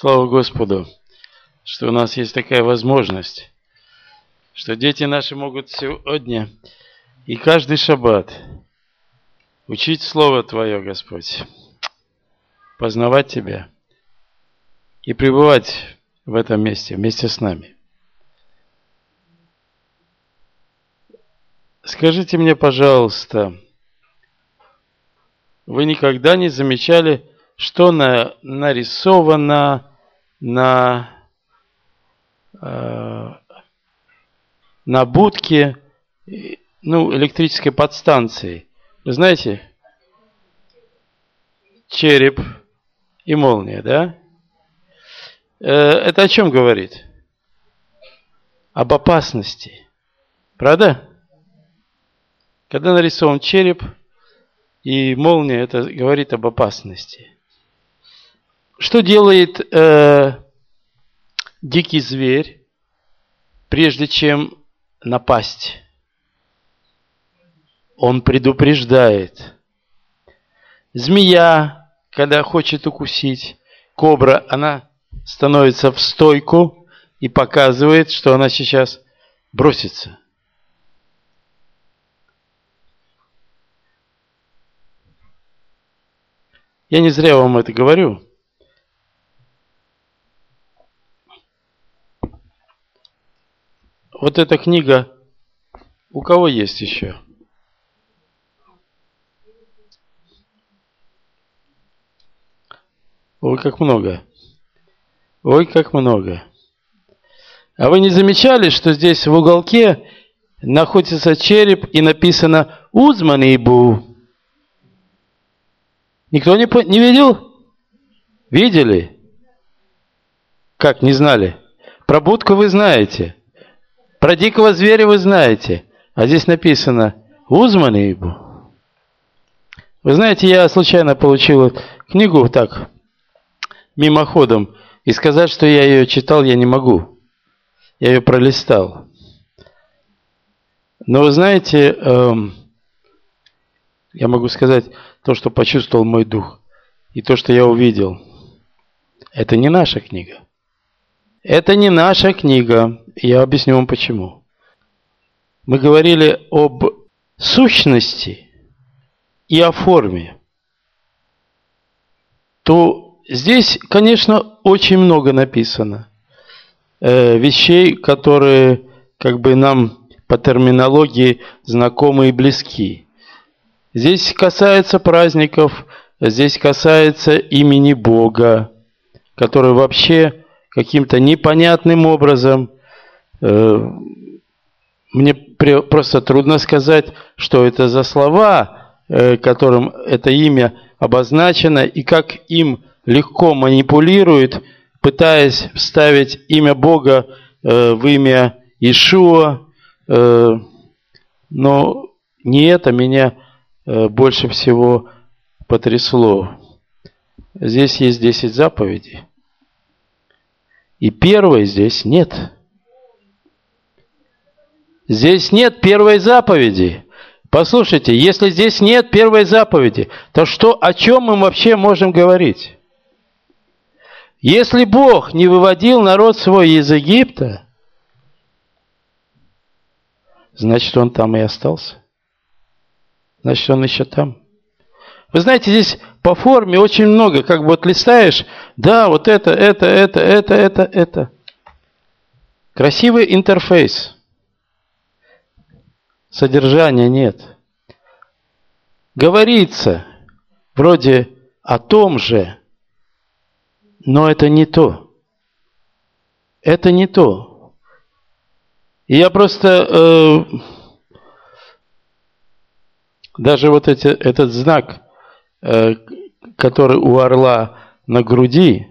Слава Господу, что у нас есть такая возможность, что дети наши могут сегодня и каждый шаббат учить Слово Твое, Господь, познавать Тебя и пребывать в этом месте вместе с нами. Скажите мне, пожалуйста, вы никогда не замечали, что на, нарисовано на, э, на будке ну, электрической подстанции? Вы знаете, череп и молния, да? Э, это о чем говорит? Об опасности. Правда? Когда нарисован череп и молния, это говорит об опасности. Что делает э, дикий зверь, прежде чем напасть? Он предупреждает. Змея, когда хочет укусить, кобра, она становится в стойку и показывает, что она сейчас бросится. Я не зря вам это говорю. Вот эта книга, у кого есть еще? Ой, как много. Ой, как много. А вы не замечали, что здесь в уголке находится череп и написано «Узманибу»? Никто не, не видел? Видели? Как, не знали? Про будку вы знаете. Про дикого зверя вы знаете. А здесь написано «Узманибу». Вы знаете, я случайно получил книгу так, мимоходом, и сказать, что я ее читал, я не могу. Я ее пролистал. Но вы знаете, эм, я могу сказать, то, что почувствовал мой дух, и то, что я увидел, это не наша книга. Это не наша книга. Я объясню вам почему. Мы говорили об сущности и о форме. То здесь, конечно, очень много написано. Э, вещей, которые как бы нам по терминологии знакомы и близки. Здесь касается праздников, здесь касается имени Бога, который вообще каким-то непонятным образом, мне просто трудно сказать, что это за слова, э, которым это имя обозначено, и как им легко манипулируют, пытаясь вставить имя Бога э, в имя Ишуа, но не это меня Э, больше всего потрясло. Здесь есть 10 заповедей. И первой здесь нет. Здесь нет первой заповеди. Послушайте, если здесь нет первой заповеди, то что, о чем мы вообще можем говорить? Если Бог не выводил народ свой из Египта, значит, он там и остался значит он еще там. Вы знаете, здесь по форме очень много, как бы вот листаешь, да, вот это, это, это, это, это, это. Красивый интерфейс. Содержания нет. Говорится вроде о том же, но это не то. Это не то. И я просто э, даже вот эти, этот знак, э, который у орла на груди,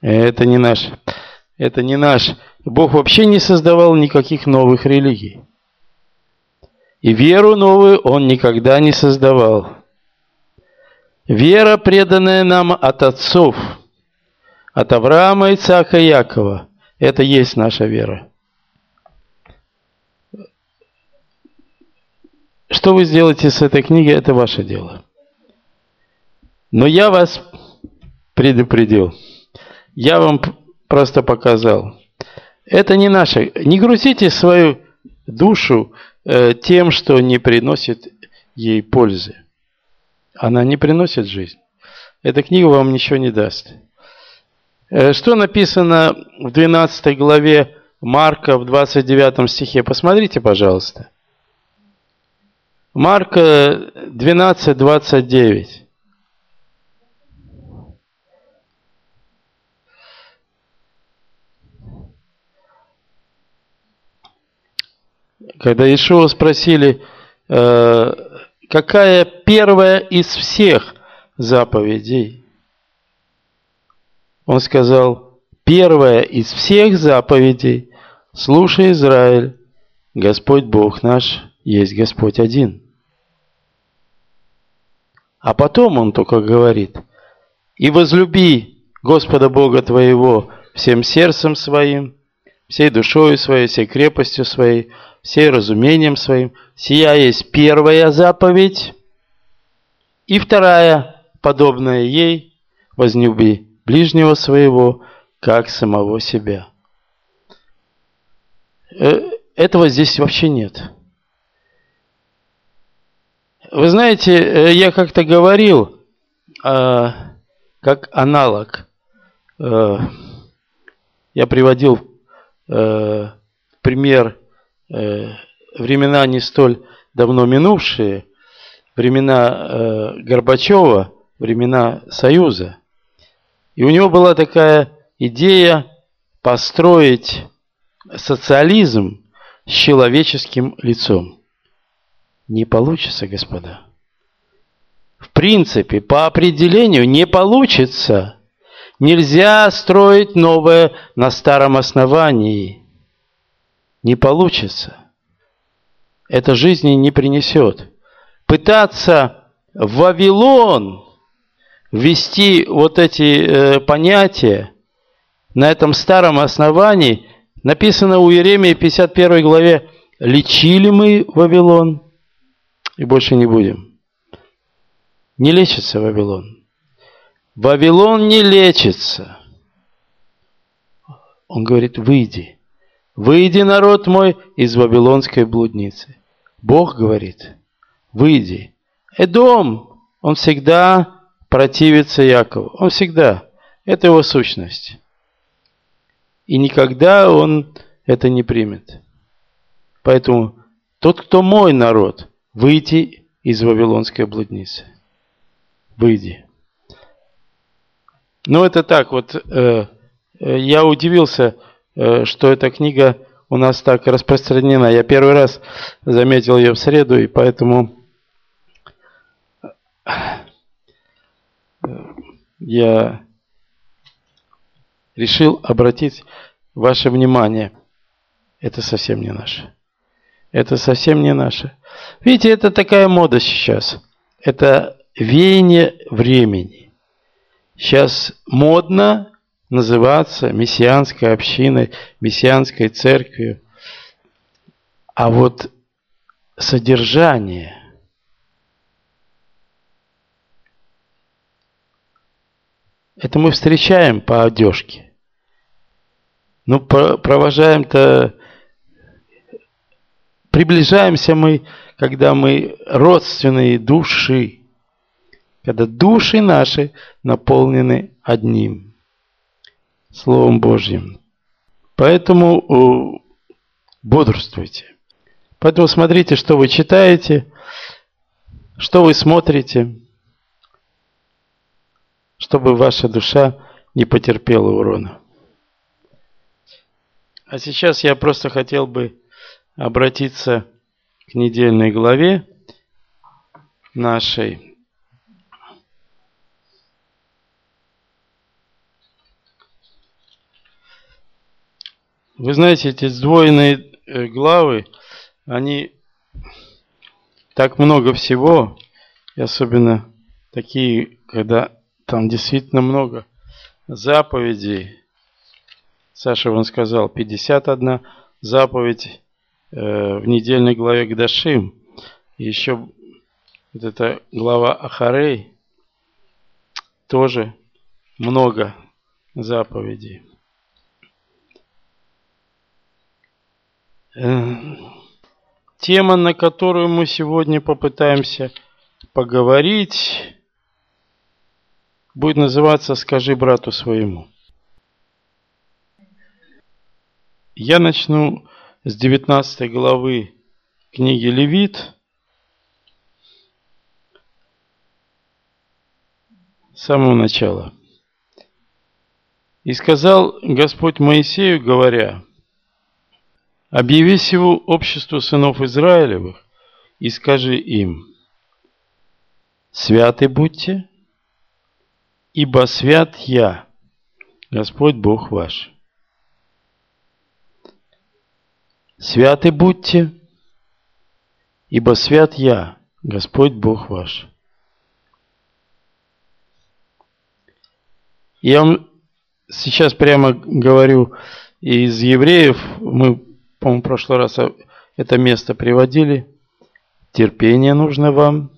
это не наш. Это не наш. Бог вообще не создавал никаких новых религий. И веру новую Он никогда не создавал. Вера, преданная нам от отцов, от Авраама, Ицака и Якова, это есть наша вера. Что вы сделаете с этой книгой, это ваше дело. Но я вас предупредил. Я вам просто показал. Это не наше. Не грузите свою душу тем, что не приносит ей пользы. Она не приносит жизнь. Эта книга вам ничего не даст. Э, что написано в 12 главе Марка в 29 стихе? Посмотрите, пожалуйста. Марка 12, 29. Когда Ишуа спросили, э, какая первая из всех заповедей, он сказал, первая из всех заповедей, слушай, Израиль, Господь Бог наш есть Господь один. А потом он только говорит, и возлюби Господа Бога твоего всем сердцем своим, всей душою своей, всей крепостью своей, всей разумением своим. Сия есть первая заповедь. И вторая, подобная ей, возлюби ближнего своего, как самого себя. Э, этого здесь вообще нет. Вы знаете, э, я как-то говорил, э, как аналог, я приводил пример Э, времена не столь давно минувшие, времена э, Горбачева, времена Союза. И у него была такая идея построить социализм с человеческим лицом. Не получится, господа. В принципе, по определению не получится. Нельзя строить новое на старом основании – не получится. Это жизни не принесет. Пытаться в Вавилон ввести вот эти э, понятия на этом старом основании, написано у Иеремии 51 главе, лечили мы Вавилон и больше не будем. Не лечится Вавилон. Вавилон не лечится. Он говорит, выйди. Выйди, народ мой, из вавилонской блудницы. Бог говорит, выйди. Эдом, он всегда противится Якову. Он всегда. Это его сущность. И никогда он это не примет. Поэтому тот, кто мой народ, выйти из вавилонской блудницы. Выйди. Ну, это так вот. Э, э, я удивился, что эта книга у нас так распространена. Я первый раз заметил ее в среду, и поэтому э, я решил обратить ваше внимание. Это совсем не наше. Это совсем не наше. Видите, это такая мода сейчас. Это веяние времени. Сейчас модно называться мессианской общиной, мессианской церковью. А вот содержание это мы встречаем по одежке. Ну, провожаем-то, приближаемся мы, когда мы родственные души, когда души наши наполнены одним – Словом Божьим. Поэтому бодрствуйте. Поэтому смотрите, что вы читаете, что вы смотрите, чтобы ваша душа не потерпела урона. А сейчас я просто хотел бы обратиться к недельной главе нашей. Вы знаете, эти сдвоенные э, главы, они так много всего, и особенно такие, когда там действительно много заповедей. Саша вон сказал, 51 заповедь э, в недельной главе Гдашим. И еще вот эта глава Ахарей тоже много заповедей. Тема, на которую мы сегодня попытаемся поговорить, будет называться «Скажи брату своему». Я начну с 19 главы книги Левит, с самого начала. «И сказал Господь Моисею, говоря, «Объяви всего обществу сынов Израилевых и скажи им, «Святы будьте, ибо свят я, Господь Бог ваш». Святы будьте, ибо свят я, Господь Бог ваш. Я вам сейчас прямо говорю из евреев, мы, по-моему, в прошлый раз это место приводили. Терпение нужно вам,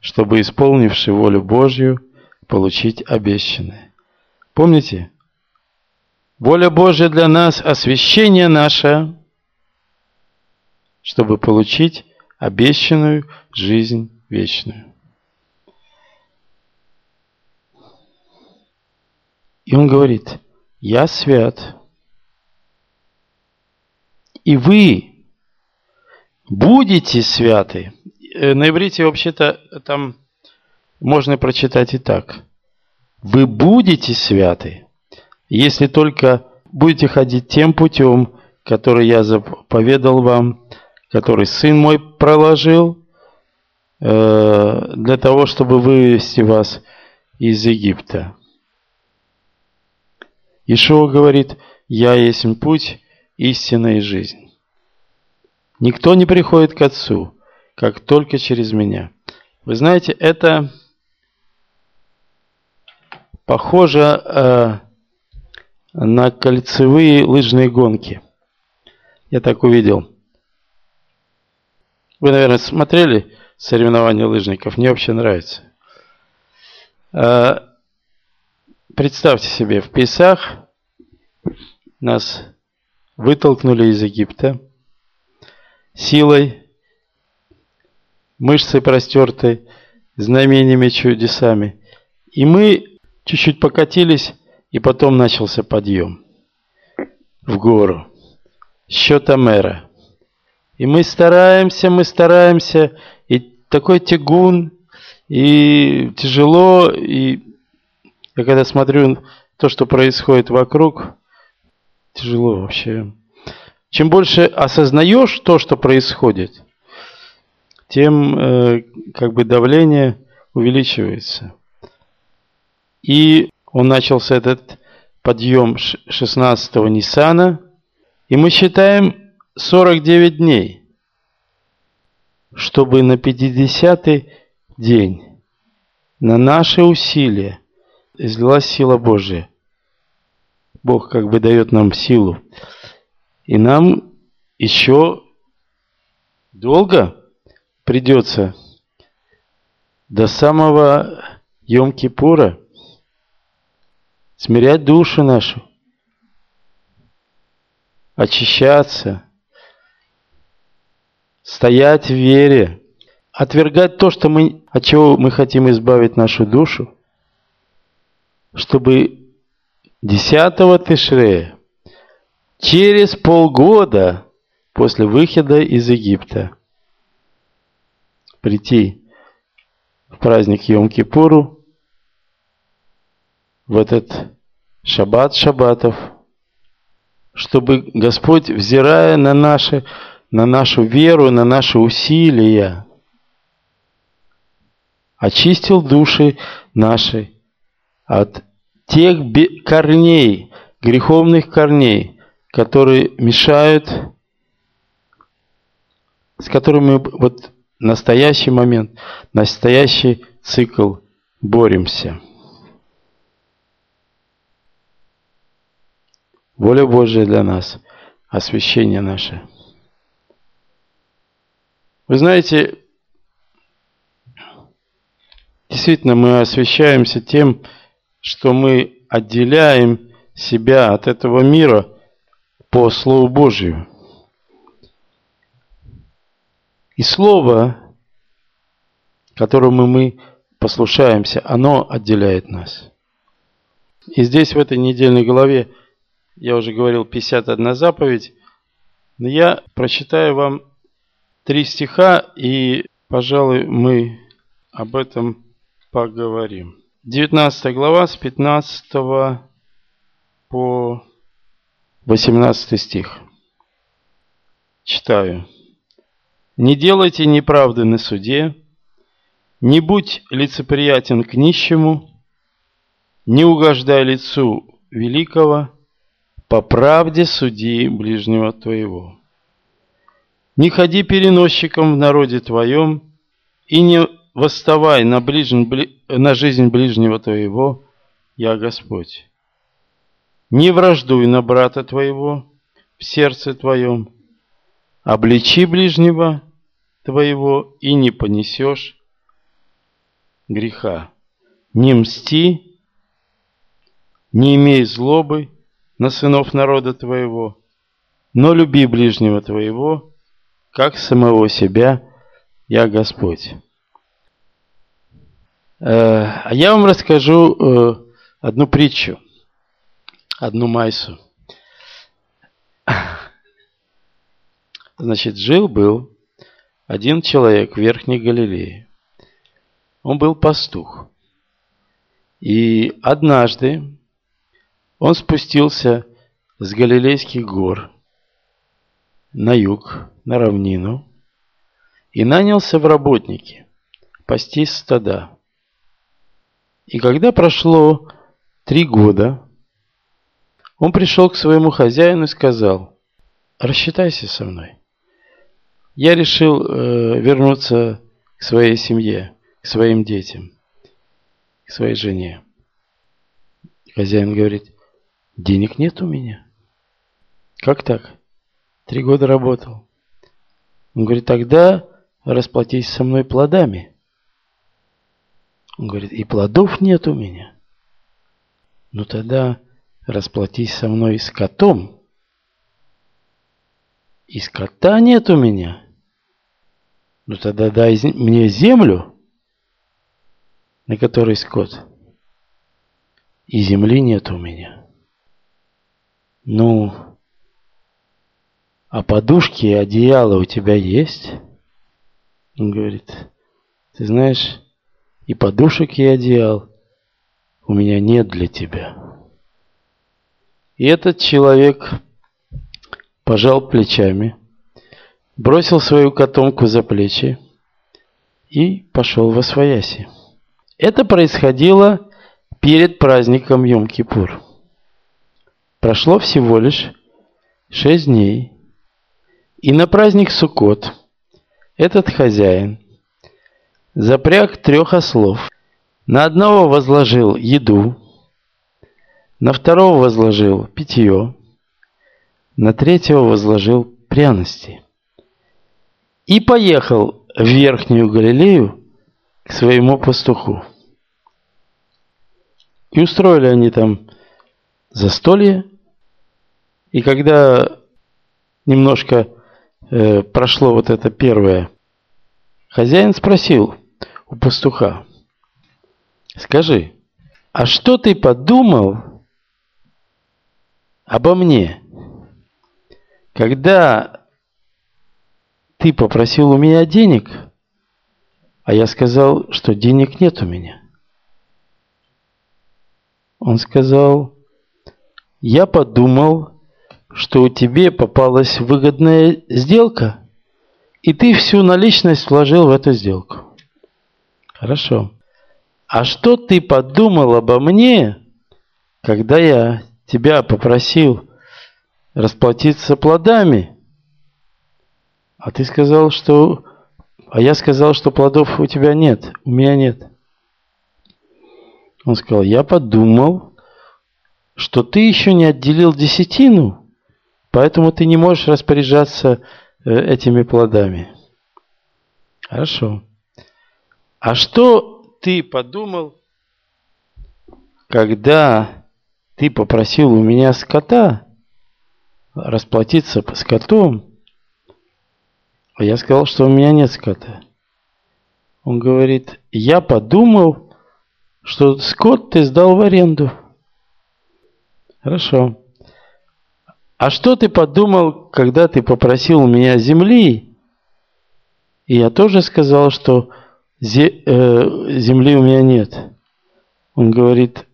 чтобы, исполнивши волю Божью, получить обещанное. Помните? Воля Божья для нас, освящение наше – чтобы получить обещанную жизнь вечную. И он говорит, я свят, и вы будете святы. Э, на иврите вообще-то там можно прочитать и так. Вы будете святы, если только будете ходить тем путем, который я заповедал вам, который сын мой проложил э, для того, чтобы вывести вас из Египта. Ишуа говорит, я есть путь, истина и жизнь. Никто не приходит к Отцу, как только через меня. Вы знаете, это похоже э, на кольцевые лыжные гонки. Я так увидел. Вы, наверное, смотрели соревнования лыжников. Мне вообще нравится. А, представьте себе, в Песах нас вытолкнули из Египта силой, мышцы простертой, знамениями, чудесами. И мы чуть-чуть покатились, и потом начался подъем в гору. Счета мэра. И мы стараемся, мы стараемся, и такой тягун, и тяжело, и я когда смотрю то, что происходит вокруг, тяжело вообще. Чем больше осознаешь то, что происходит, тем э, как бы давление увеличивается. И он начался этот подъем 16-го Ниссана, и мы считаем 49 дней, чтобы на 50-й день на наши усилия излилась сила Божия. Бог как бы дает нам силу. И нам еще долго придется до самого Йом-Кипура смирять душу нашу, очищаться – стоять в вере, отвергать то, что мы, от чего мы хотим избавить нашу душу, чтобы 10 Тишрея, через полгода после выхода из Египта, прийти в праздник Йом-Кипуру, в этот шаббат шаббатов, чтобы Господь, взирая на наши на нашу веру, на наши усилия. Очистил души наши от тех корней, греховных корней, которые мешают, с которыми вот настоящий момент, настоящий цикл боремся. Воля Божия для нас, освящение наше – вы знаете, действительно мы освещаемся тем, что мы отделяем себя от этого мира по Слову Божию. И Слово, которому мы послушаемся, оно отделяет нас. И здесь в этой недельной главе, я уже говорил, 51 заповедь, но я прочитаю вам три стиха, и, пожалуй, мы об этом поговорим. 19 глава с 15 по 18 стих. Читаю. «Не делайте неправды на суде, не будь лицеприятен к нищему, не угождай лицу великого, по правде суди ближнего твоего. Не ходи переносчиком в народе твоем, и не восставай на, ближн, на жизнь ближнего твоего, я Господь. Не враждуй на брата твоего в сердце твоем, обличи ближнего твоего и не понесешь греха. Не мсти, не имей злобы на сынов народа твоего, но люби ближнего твоего, как самого себя, я Господь. Э, а я вам расскажу э, одну притчу, одну майсу. Значит, жил-был один человек в Верхней Галилее. Он был пастух. И однажды он спустился с Галилейских гор на юг, на равнину, и нанялся в работники пасти стада. И когда прошло три года, он пришел к своему хозяину и сказал, рассчитайся со мной. Я решил э, вернуться к своей семье, к своим детям, к своей жене. Хозяин говорит, денег нет у меня. Как так? Три года работал. Он говорит, тогда расплатись со мной плодами. Он говорит, и плодов нет у меня. Ну тогда расплатись со мной с котом. И скота нет у меня. Ну тогда дай мне землю, на которой скот. И земли нет у меня. Ну, а подушки и одеяло у тебя есть? Он говорит, ты знаешь, и подушек и одеял у меня нет для тебя. И этот человек пожал плечами, бросил свою котомку за плечи и пошел во свояси. Это происходило перед праздником Йом-Кипур. Прошло всего лишь шесть дней, и на праздник Суккот этот хозяин запряг трех ослов. На одного возложил еду, на второго возложил питье, на третьего возложил пряности. И поехал в Верхнюю Галилею к своему пастуху. И устроили они там застолье. И когда немножко э, прошло вот это первое, хозяин спросил, у пастуха. Скажи, а что ты подумал обо мне, когда ты попросил у меня денег, а я сказал, что денег нет у меня? Он сказал, я подумал, что у тебе попалась выгодная сделка, и ты всю наличность вложил в эту сделку. Хорошо. А что ты подумал обо мне, когда я тебя попросил расплатиться плодами? А ты сказал, что... А я сказал, что плодов у тебя нет, у меня нет. Он сказал, я подумал, что ты еще не отделил десятину, поэтому ты не можешь распоряжаться э, этими плодами. Хорошо. А что ты подумал, когда ты попросил у меня скота расплатиться по скотом, а я сказал, что у меня нет скота. Он говорит, я подумал, что скот ты сдал в аренду. Хорошо. А что ты подумал, когда ты попросил у меня земли? И я тоже сказал, что земли у меня нет. Он говорит,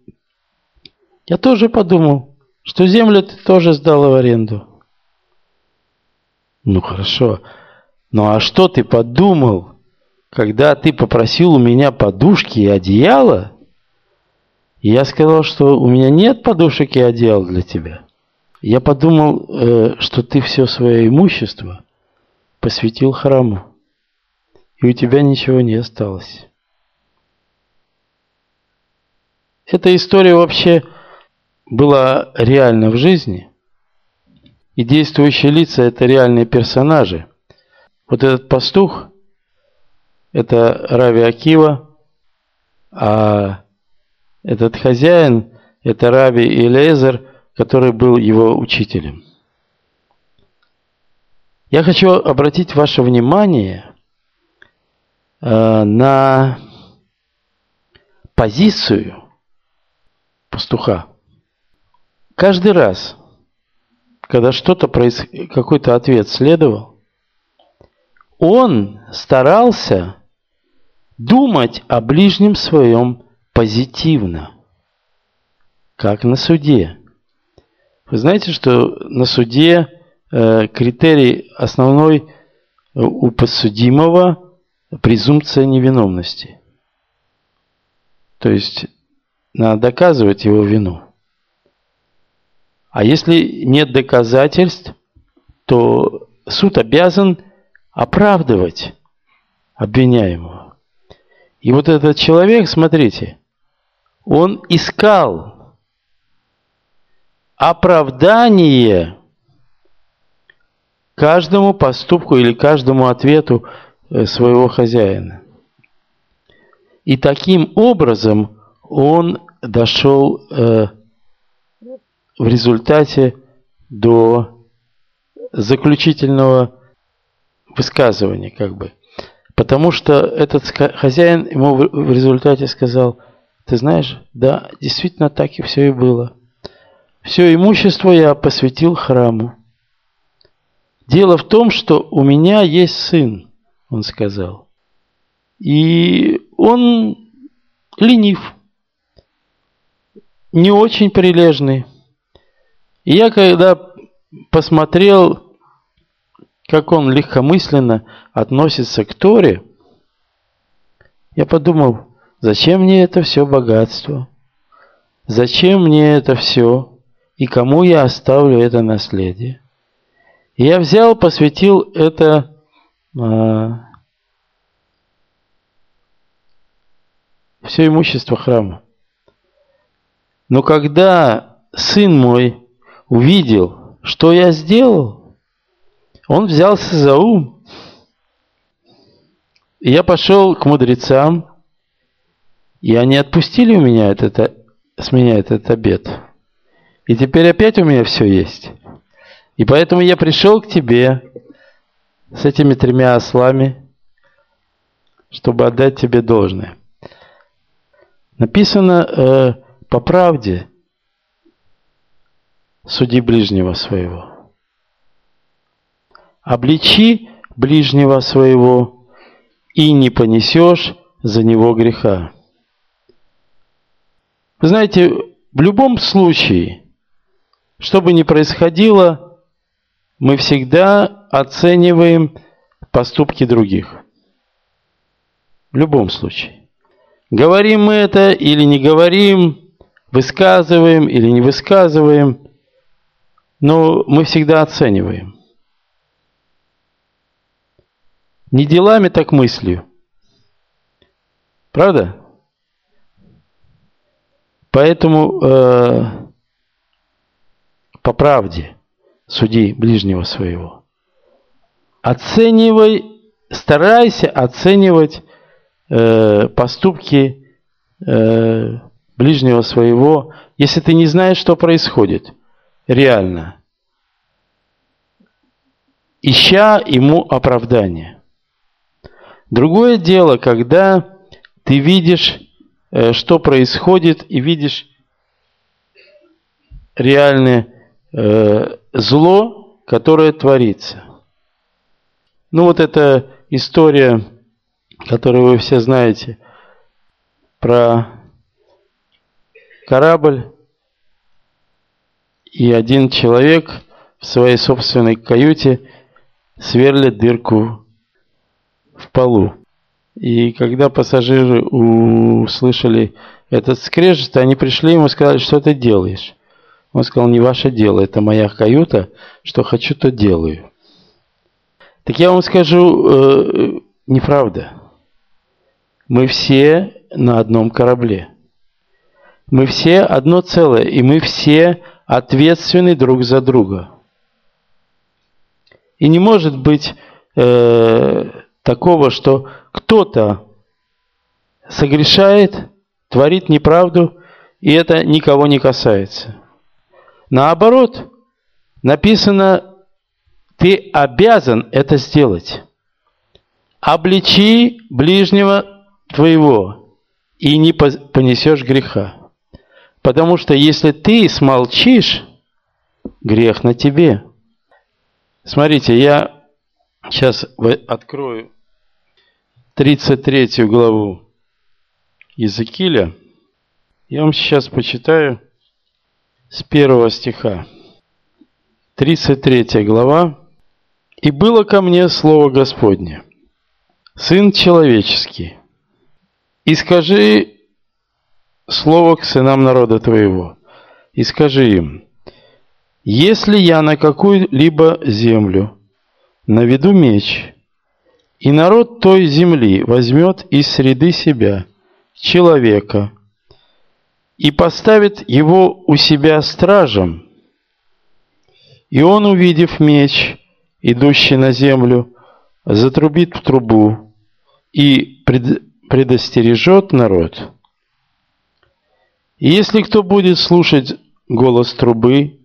я тоже подумал, что землю ты тоже сдала в аренду. Ну хорошо. Ну а что ты подумал, когда ты попросил у меня подушки и одеяло? И я сказал, что у меня нет подушек и одеял для тебя. Я подумал, э, что ты все свое имущество посвятил храму. И у тебя ничего не осталось. Эта история вообще была реальна в жизни. И действующие лица – это реальные персонажи. Вот этот пастух – это Рави Акива, а этот хозяин – это Рави Илезер, который был его учителем. Я хочу обратить ваше внимание на позицию пастуха. Каждый раз, когда что-то происходило, какой-то ответ следовал, он старался думать о ближнем своем позитивно, как на суде. Вы знаете, что на суде э, критерий основной э, у подсудимого презумпция невиновности. То есть надо доказывать его вину. А если нет доказательств, то суд обязан оправдывать обвиняемого. И вот этот человек, смотрите, он искал оправдание каждому поступку или каждому ответу своего хозяина. И таким образом он дошел э, в результате до заключительного высказывания, как бы. Потому что этот хозяин ему в результате сказал, ты знаешь, да, действительно так и все и было. Все имущество я посвятил храму. Дело в том, что у меня есть сын, он сказал. И он ленив не очень прилежный. И я когда посмотрел, как он легкомысленно относится к Торе, я подумал, зачем мне это все богатство? Зачем мне это все? И кому я оставлю это наследие? И я взял, посвятил это все имущество храма. Но когда сын мой увидел, что я сделал, он взялся за ум. Я пошел к мудрецам, и они отпустили у меня этот, с меня этот обед. И теперь опять у меня все есть. И поэтому я пришел к тебе с этими тремя ослами, чтобы отдать тебе должное. Написано, э, по правде суди ближнего своего. Обличи ближнего своего и не понесешь за него греха. Вы знаете, в любом случае, что бы ни происходило, мы всегда оцениваем поступки других. В любом случае. Говорим мы это или не говорим, высказываем или не высказываем, но мы всегда оцениваем. Не делами, так мыслью. Правда? Поэтому э, по правде суди ближнего своего. Оценивай, старайся оценивать э, поступки э, ближнего своего, если ты не знаешь, что происходит реально, ища ему оправдание. Другое дело, когда ты видишь, э, что происходит, и видишь реальное э, зло, которое творится. Ну вот эта история, которую вы все знаете, про корабль, и один человек в своей собственной каюте сверлит дырку в полу. И когда пассажиры услышали этот скрежет, они пришли ему и сказали, что ты делаешь. Он сказал, не ваше дело, это моя каюта, что хочу, то делаю. Так я вам скажу, э, неправда. Мы все на одном корабле. Мы все одно целое, и мы все ответственны друг за друга. И не может быть э, такого, что кто-то согрешает, творит неправду, и это никого не касается. Наоборот, написано, ты обязан это сделать. Обличи ближнего твоего, и не понесешь греха. Потому что если ты смолчишь, грех на тебе. Смотрите, я сейчас открою 33 главу Иезекииля. Я вам сейчас почитаю с первого стиха. 33 глава. «И было ко мне слово Господне, Сын человеческий, и скажи слово к сынам народа твоего, и скажи им, если я на какую-либо землю наведу меч, и народ той земли возьмет из среды себя человека и поставит его у себя стражем, и он, увидев меч, идущий на землю, затрубит в трубу и пред, предостережет народ. И если кто будет слушать голос трубы,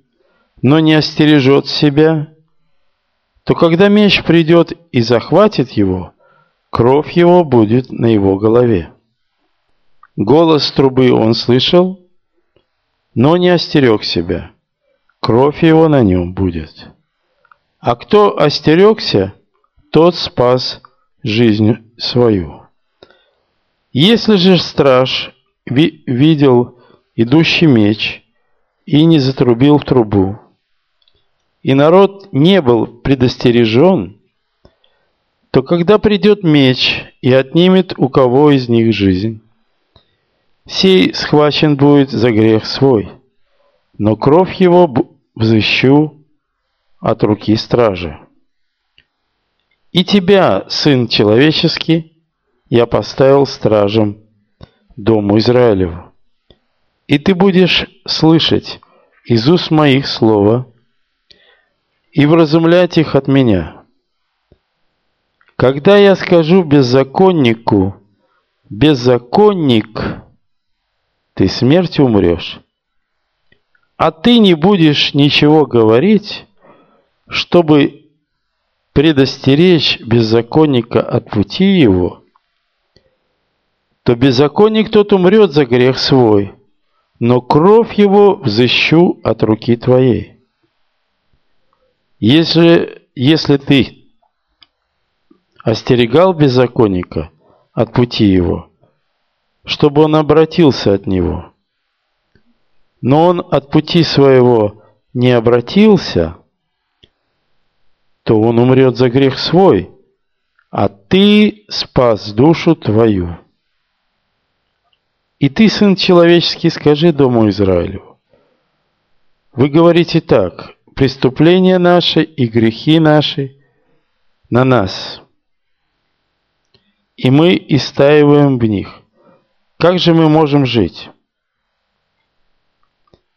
но не остережет себя, то когда меч придет и захватит его, кровь его будет на его голове. Голос трубы он слышал, но не остерег себя. Кровь его на нем будет. А кто остерегся, тот спас жизнь свою. Если же страж ви видел идущий меч и не затрубил в трубу, и народ не был предостережен, то когда придет меч и отнимет у кого из них жизнь, сей схвачен будет за грех свой, но кровь его взыщу от руки стражи. И тебя, сын человеческий, я поставил стражем дому Израилеву. И ты будешь слышать из уст моих слова и вразумлять их от меня. Когда я скажу беззаконнику, беззаконник, ты смертью умрешь, а ты не будешь ничего говорить, чтобы предостеречь беззаконника от пути его – то беззаконник тот умрет за грех свой, но кровь его взыщу от руки твоей. Если, если ты остерегал беззаконника от пути его, чтобы он обратился от него, но он от пути своего не обратился, то он умрет за грех свой, а ты спас душу твою. И ты, сын человеческий, скажи дому Израилю. Вы говорите так, преступления наши и грехи наши на нас, и мы истаиваем в них. Как же мы можем жить?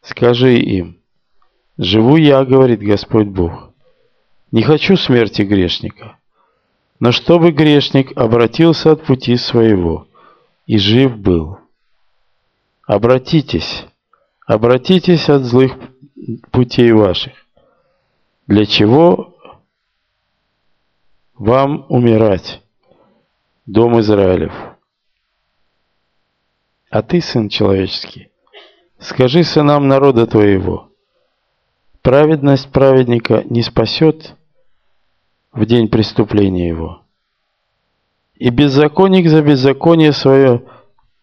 Скажи им, живу я, говорит Господь Бог, не хочу смерти грешника, но чтобы грешник обратился от пути своего и жив был. обратитесь, обратитесь от злых путей ваших. Для чего вам умирать, дом Израилев? А ты, сын человеческий, скажи сынам народа твоего, праведность праведника не спасет в день преступления его, и беззаконник за беззаконие свое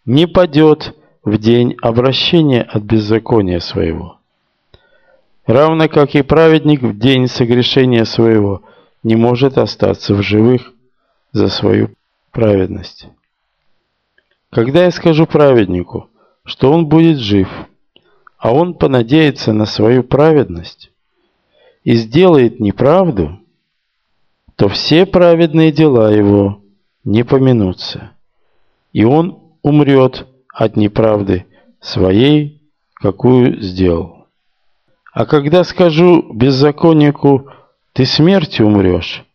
не падет в день обращения от беззакония своего равно как и праведник в день согрешения своего не может остаться в живых за свою праведность. Когда я скажу праведнику, что он будет жив, а он понадеется на свою праведность и сделает неправду, то все праведные дела его не поминутся, и он умрет от неправды своей, какую сделал. А когда скажу беззаконнику, ты смертью умрешь,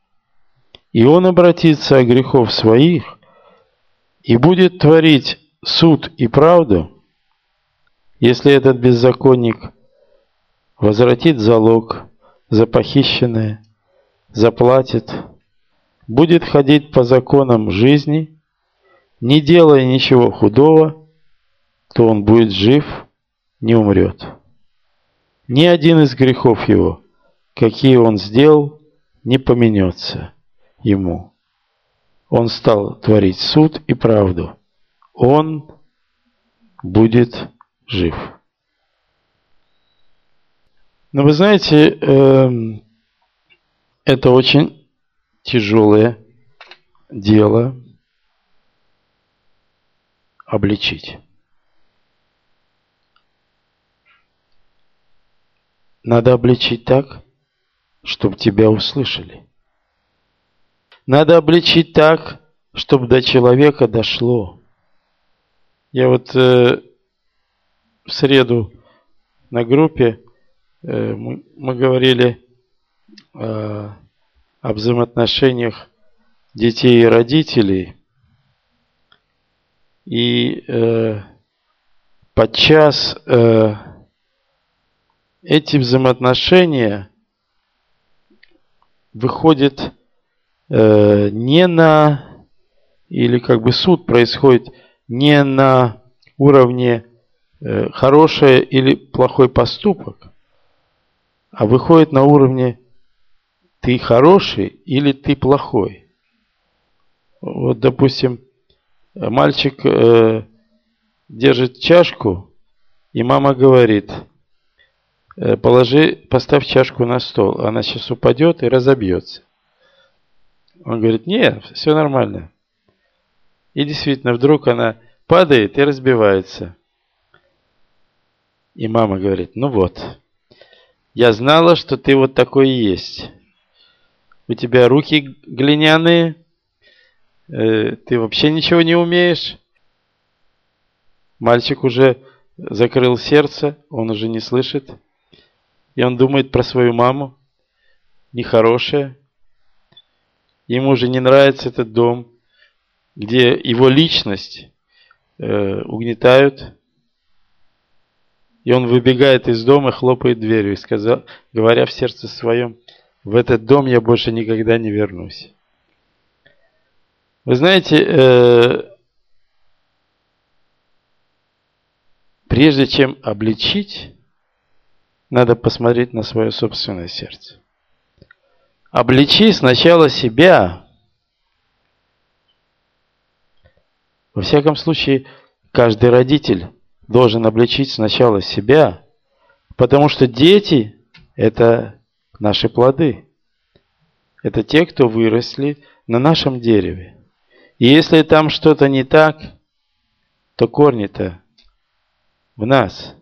и он обратится о грехов своих и будет творить суд и правду, если этот беззаконник возвратит залог за похищенное, заплатит, будет ходить по законам жизни, не делая ничего худого, то он будет жив, не умрет. Ни один из грехов его, какие он сделал, не поменется ему. Он стал творить суд и правду. Он будет жив. Но вы знаете, эм, это очень тяжелое дело обличить. Надо обличить так, чтобы тебя услышали. Надо обличить так, чтобы до человека дошло. Я вот э, в среду на группе э, мы, мы говорили э, о взаимоотношениях детей и родителей. И э, подчас э, эти взаимоотношения выходят э, не на, или как бы суд происходит не на уровне э, хороший или плохой поступок, а выходит на уровне ты хороший или ты плохой. Вот, допустим, мальчик э, держит чашку, и мама говорит – Э, положи, поставь чашку на стол, она сейчас упадет и разобьется. Он говорит, нет, все нормально. И действительно, вдруг она падает и разбивается. И мама говорит, ну вот, я знала, что ты вот такой и есть. У тебя руки глиняные, э, ты вообще ничего не умеешь. Мальчик уже закрыл сердце, он уже не слышит. И он думает про свою маму, нехорошее. Ему уже не нравится этот дом, где его личность э, угнетают. И он выбегает из дома, хлопает дверью и сказал, говоря в сердце своем, в этот дом я больше никогда не вернусь. Вы знаете, э, прежде чем обличить, надо посмотреть на свое собственное сердце. Обличи сначала себя. Во всяком случае, каждый родитель должен обличить сначала себя, потому что дети – это наши плоды. Это те, кто выросли на нашем дереве. И если там что-то не так, то корни-то в нас.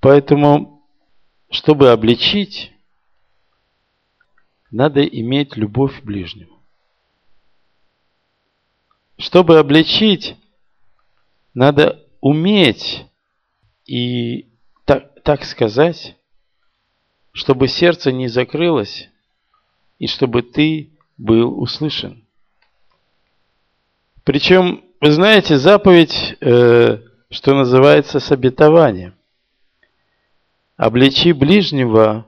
Поэтому чтобы обличить, надо иметь любовь к ближнему. Чтобы обличить, надо уметь и так, так сказать, чтобы сердце не закрылось и чтобы ты был услышан. Причем, вы знаете, заповедь, э, что называется, с обетованием. Обличи ближнего,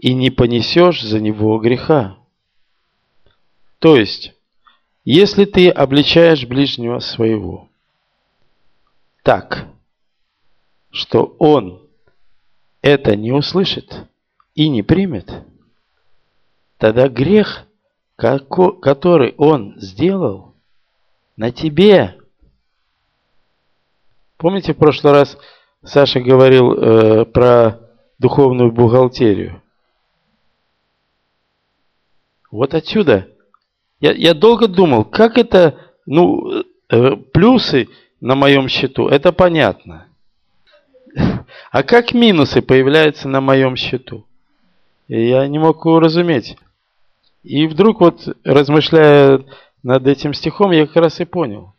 и не понесешь за него греха. То есть, если ты обличаешь ближнего своего так, что он это не услышит и не примет, тогда грех, который он сделал, на тебе. Помните, в прошлый раз Саша говорил э, про духовную бухгалтерию? Вот отсюда. Я, я долго думал, как это, ну, э, плюсы на моем счету, это понятно. А как минусы появляются на моем счету? Я не мог уразуметь. И вдруг вот, размышляя над этим стихом, я как раз и понял.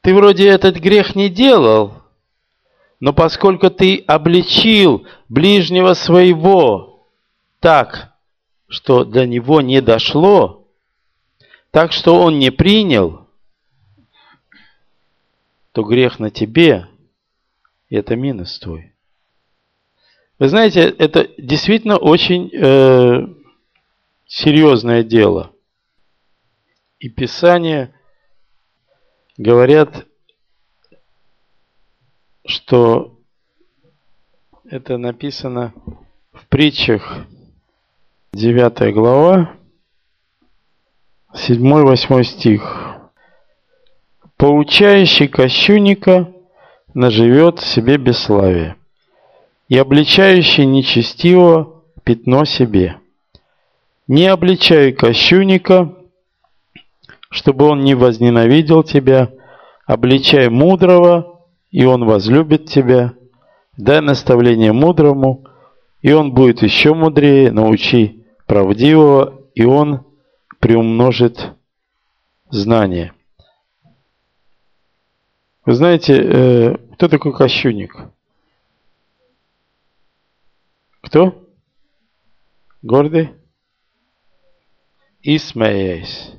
Ты вроде этот грех не делал, но поскольку ты обличил ближнего своего так, что до него не дошло, так что он не принял, то грех на тебе, и это минус твой. Вы знаете, это действительно очень э, серьезное дело. И Писание говорят, что это написано в притчах 9 глава, 7-8 стих. «Поучающий кощунника наживет себе бесславие, и обличающий нечестивого пятно себе. Не обличай кощунника, чтобы он не возненавидел тебя, обличай мудрого, и он возлюбит тебя. Дай наставление мудрому, и он будет еще мудрее, научи правдивого, и он приумножит знание. Вы знаете, э, кто такой кощунник? Кто? Гордый? Исмеясь.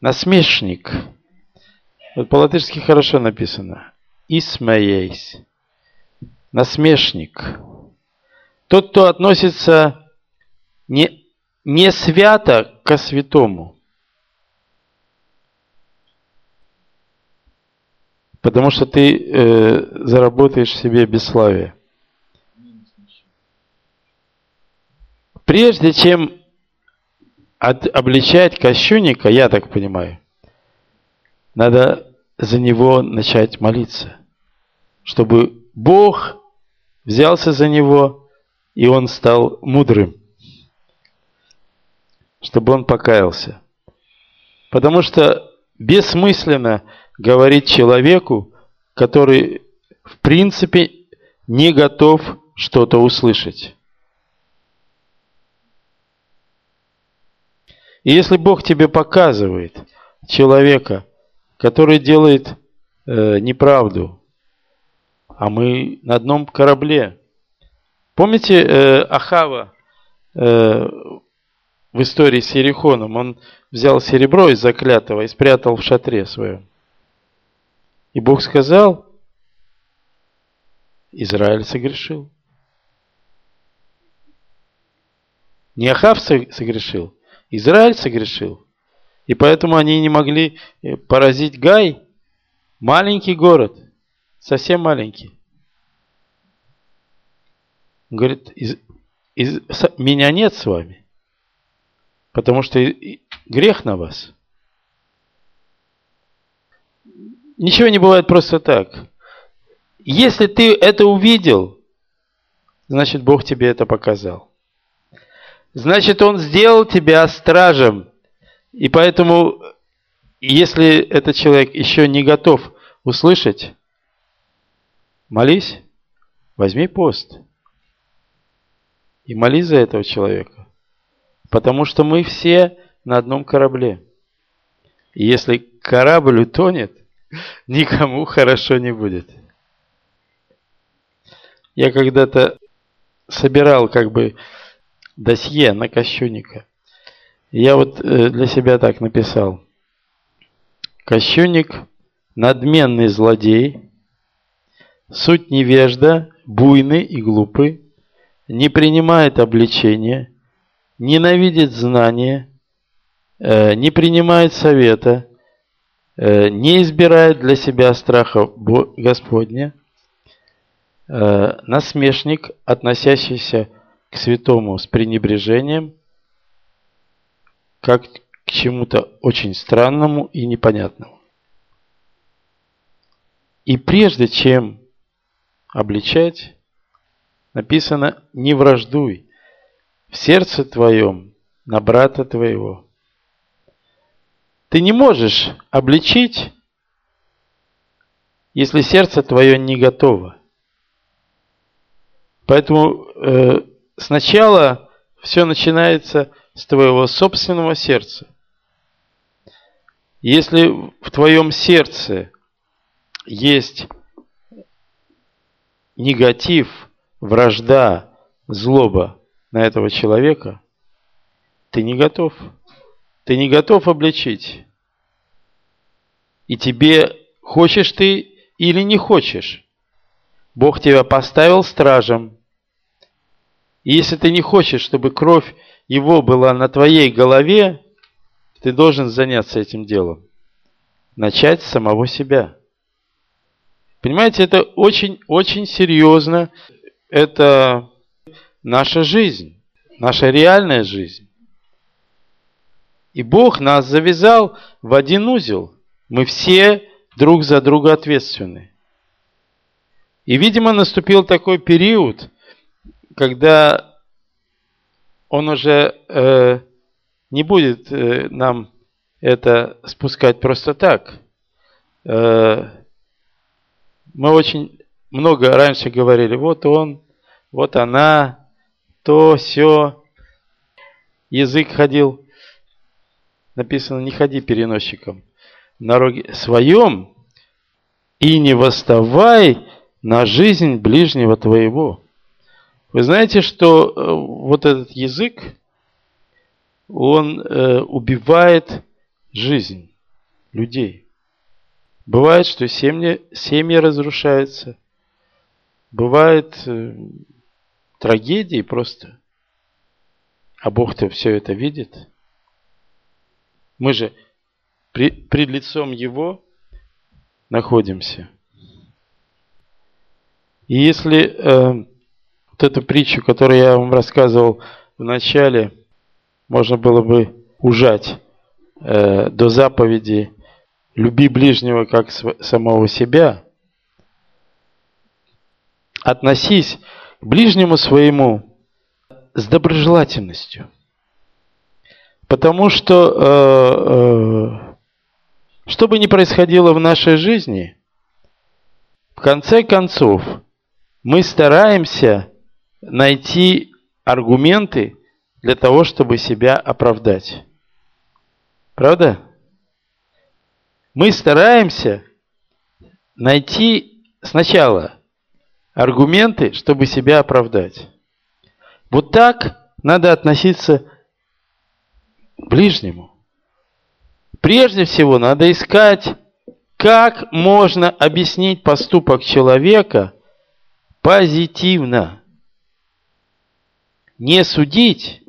Насмешник. Вот по-латышски хорошо написано. Исмеясь. Насмешник. Тот, кто относится не, не свято ко святому. Потому что ты э, заработаешь себе бесславие. Прежде чем от, обличать кощунника, я так понимаю, надо за него начать молиться, чтобы Бог взялся за него, и он стал мудрым чтобы он покаялся. Потому что бессмысленно говорить человеку, который в принципе не готов что-то услышать. И если Бог тебе показывает человека, который делает э, неправду, а мы на одном корабле. Помните э, Ахава э, в истории с Ерехоном. Он взял серебро из заклятого и спрятал в шатре своем. И Бог сказал, Израиль согрешил. Не Ахав согрешил, Израиль согрешил. И поэтому они не могли э, поразить Гай, маленький город, совсем маленький. Он говорит, из, из, меня нет с вами. Потому что грех на вас. Ничего не бывает просто так. Если ты это увидел, значит Бог тебе это показал. Значит, Он сделал тебя стражем. И поэтому, если этот человек еще не готов услышать, молись, возьми пост. И молись за этого человека. Потому что мы все на одном корабле. И если корабль утонет, никому хорошо не будет. Я когда-то собирал как бы досье на Кощунника. Я вот э, для себя так написал. Кощунник надменный злодей, суть невежда, буйный и глупый, не принимает обличения, ненавидит знания, э, не принимает совета, э, не избирает для себя страха Господня, э, насмешник, относящийся к святому с пренебрежением, как к чему-то очень странному и непонятному. И прежде чем обличать, написано «не враждуй в сердце твоем на брата твоего». Ты не можешь обличить, если сердце твое не готово. Поэтому э, сначала все начинается с твоего собственного сердца. Если в твоем сердце есть негатив, вражда, злоба на этого человека, ты не готов. Ты не готов обличить. И тебе, хочешь ты или не хочешь, Бог тебя поставил стражем. И если ты не хочешь, чтобы кровь его была на твоей голове, ты должен заняться этим делом. Начать с самого себя. Понимаете, это очень-очень серьезно. Это наша жизнь, наша реальная жизнь. И Бог нас завязал в один узел. Мы все друг за друга ответственны. И, видимо, наступил такой период, когда он уже э, не будет э, нам это спускать просто так. Э, мы очень много раньше говорили, вот он, вот она, то, все. Язык ходил, написано, не ходи переносчиком на роге своем и не восставай на жизнь ближнего твоего. Вы знаете, что э, вот этот язык, он э, убивает жизнь людей. Бывает, что семьи, семьи разрушаются. Бывает э, трагедии просто. А Бог-то все это видит. Мы же при, пред лицом Его находимся. И если э, вот эту притчу, которую я вам рассказывал в начале, можно было бы ужать э, до заповеди «люби ближнего как самого себя», относись ближнему своему с доброжелательностью. Потому что, э, э, что бы ни происходило в нашей жизни, в конце концов, мы стараемся найти аргументы для того, чтобы себя оправдать. Правда? Мы стараемся найти сначала аргументы, чтобы себя оправдать. Вот так надо относиться к ближнему. Прежде всего надо искать, как можно объяснить поступок человека позитивно. Не судить,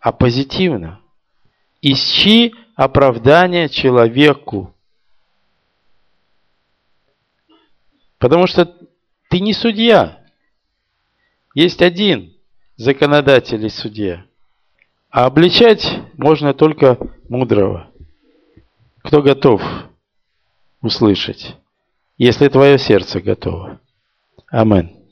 а позитивно. Ищи оправдание человеку. Потому что ты не судья. Есть один законодатель и судья. А обличать можно только мудрого. Кто готов услышать, если твое сердце готово. Аминь.